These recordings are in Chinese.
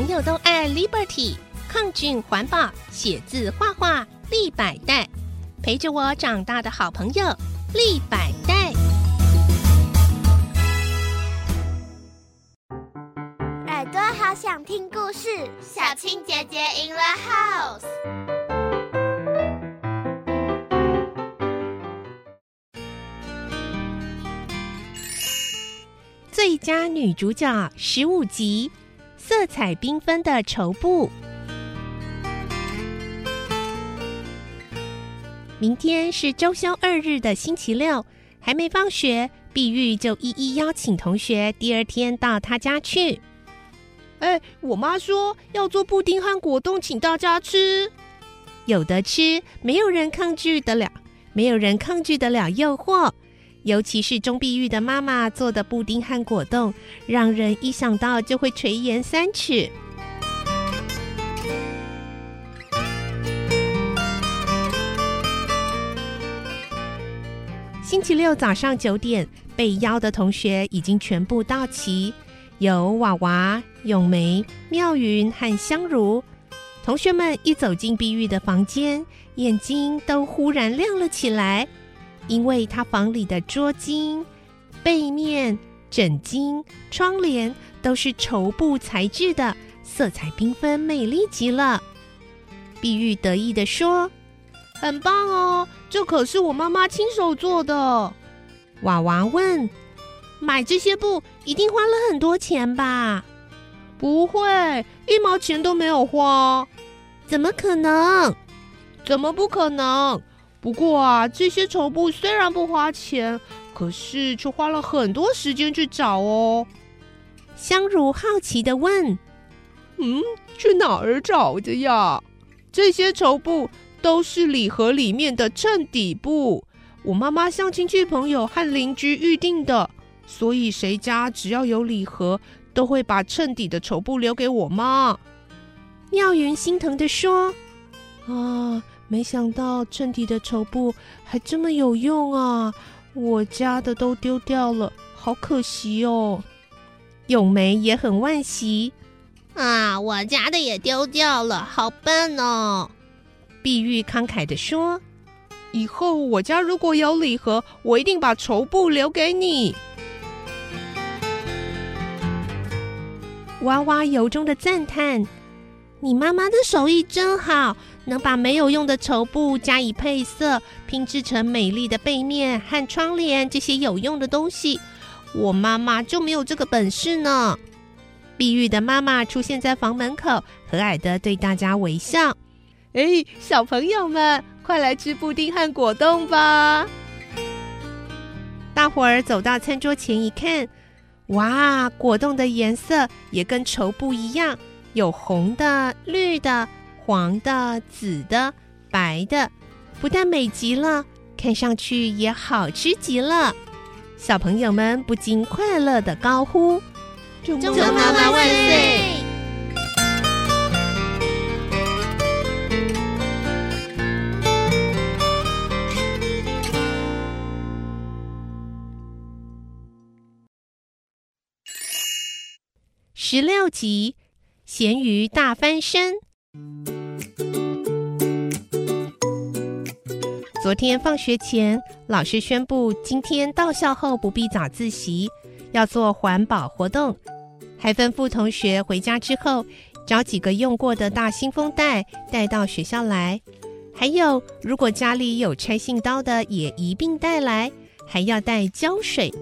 朋友都爱 Liberty，抗菌环保，写字画画立百代，陪着我长大的好朋友立百代。耳朵好想听故事，小青姐姐 in the house。最佳女主角十五集。色彩缤纷的绸布。明天是周休二日的星期六，还没放学，碧玉就一一邀请同学第二天到他家去。哎，我妈说要做布丁和果冻，请大家吃。有的吃，没有人抗拒得了，没有人抗拒得了诱惑。尤其是钟碧玉的妈妈做的布丁和果冻，让人一想到就会垂涎三尺。星期六早上九点，被邀的同学已经全部到齐，有娃娃、咏梅、妙云和香如。同学们一走进碧玉的房间，眼睛都忽然亮了起来。因为他房里的桌巾、背面、枕巾、窗帘都是绸布材质的，色彩缤纷，美丽极了。碧玉得意地说：“很棒哦，这可是我妈妈亲手做的。”娃娃问：“买这些布一定花了很多钱吧？”“不会，一毛钱都没有花。”“怎么可能？怎么不可能？”不过啊，这些绸布虽然不花钱，可是却花了很多时间去找哦。香茹好奇的问：“嗯，去哪儿找的呀？这些绸布都是礼盒里面的衬底布，我妈妈向亲戚朋友和邻居预定的，所以谁家只要有礼盒，都会把衬底的绸布留给我妈。”妙云心疼的说：“啊。”没想到衬底的绸布还这么有用啊！我家的都丢掉了，好可惜哦。咏梅也很惋惜啊，我家的也丢掉了，好笨哦。碧玉慷慨的说：“以后我家如果有礼盒，我一定把绸布留给你。”娃娃由衷的赞叹：“你妈妈的手艺真好。”能把没有用的绸布加以配色，拼制成美丽的背面和窗帘这些有用的东西，我妈妈就没有这个本事呢。碧玉的妈妈出现在房门口，和蔼的对大家微笑：“哎，小朋友们，快来吃布丁和果冻吧！”大伙儿走到餐桌前一看，哇，果冻的颜色也跟绸布一样，有红的、绿的。黄的、紫的、白的，不但美极了，看上去也好吃极了。小朋友们不禁快乐的高呼：“祝妈妈万岁！”十六集，咸鱼大翻身。昨天放学前，老师宣布今天到校后不必早自习，要做环保活动，还吩咐同学回家之后找几个用过的大信封袋带到学校来。还有，如果家里有拆信刀的，也一并带来，还要带胶水。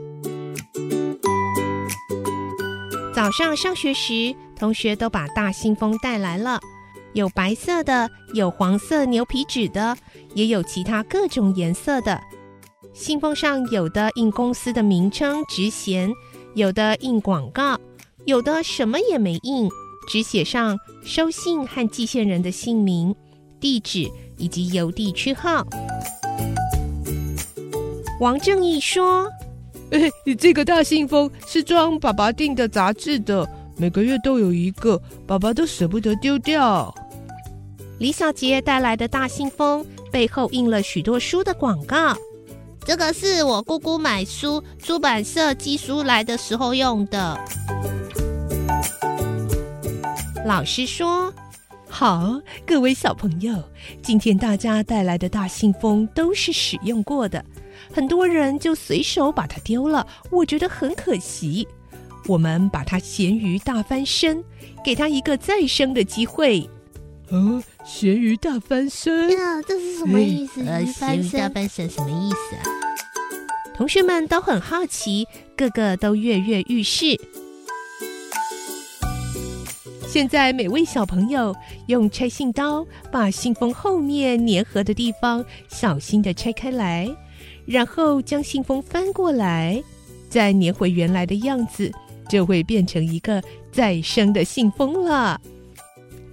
早上上学时，同学都把大信封带来了。有白色的，有黄色牛皮纸的，也有其他各种颜色的。信封上有的印公司的名称、职衔，有的印广告，有的什么也没印，只写上收信和寄件人的姓名、地址以及邮递区号。王正义说：“哎，这个大信封是装爸爸订的杂志的，每个月都有一个，爸爸都舍不得丢掉。”李小杰带来的大信封背后印了许多书的广告。这个是我姑姑买书出版社寄书来的时候用的。老师说：“好，各位小朋友，今天大家带来的大信封都是使用过的，很多人就随手把它丢了，我觉得很可惜。我们把它咸鱼大翻身，给它一个再生的机会。”哦，咸鱼大翻身？呀，这是什么意思？呃，咸鱼大翻身什么意思啊？同学们都很好奇，个个都跃跃欲试。现在，每位小朋友用拆信刀把信封后面粘合的地方小心的拆开来，然后将信封翻过来，再粘回原来的样子，就会变成一个再生的信封了。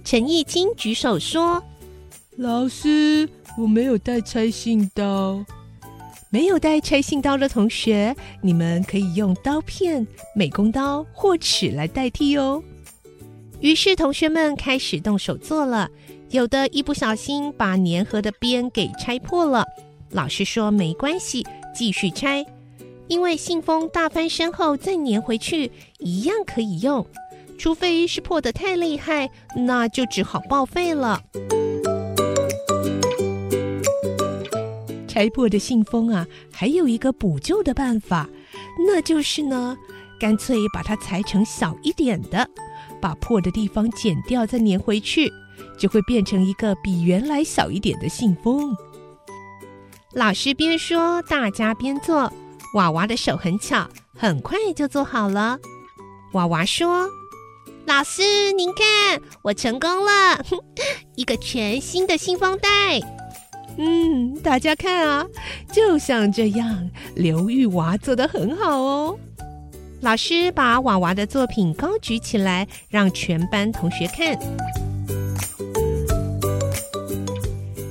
陈义清举手说：“老师，我没有带拆信刀。没有带拆信刀的同学，你们可以用刀片、美工刀或尺来代替哦。”于是同学们开始动手做了，有的一不小心把粘合的边给拆破了。老师说：“没关系，继续拆，因为信封大翻身后再粘回去一样可以用。”除非是破的太厉害，那就只好报废了。拆破的信封啊，还有一个补救的办法，那就是呢，干脆把它裁成小一点的，把破的地方剪掉，再粘回去，就会变成一个比原来小一点的信封。老师边说，大家边做。娃娃的手很巧，很快就做好了。娃娃说。老师，您看，我成功了，一个全新的信封袋。嗯，大家看啊，就像这样，刘玉娃做的很好哦。老师把娃娃的作品高举起来，让全班同学看。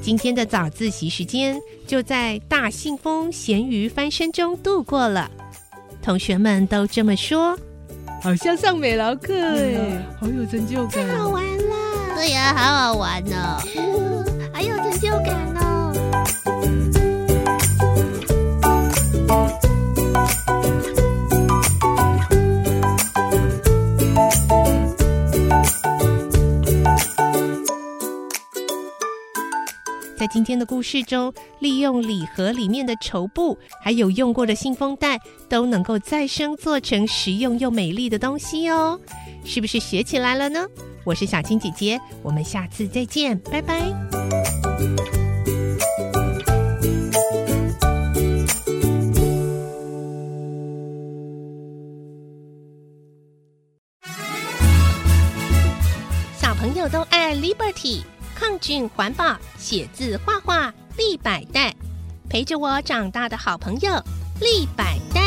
今天的早自习时间就在大信封咸鱼翻身中度过了，同学们都这么说。好像上美劳课哎，好有成就感，太好玩了！对呀，好好玩哦，还有成就感哦。在今天的故事中，利用礼盒里面的绸布，还有用过的信封袋，都能够再生做成实用又美丽的东西哦。是不是学起来了呢？我是小青姐姐，我们下次再见，拜拜。小朋友都爱 Liberty。抗菌环保，写字画画立百代，陪着我长大的好朋友立百代。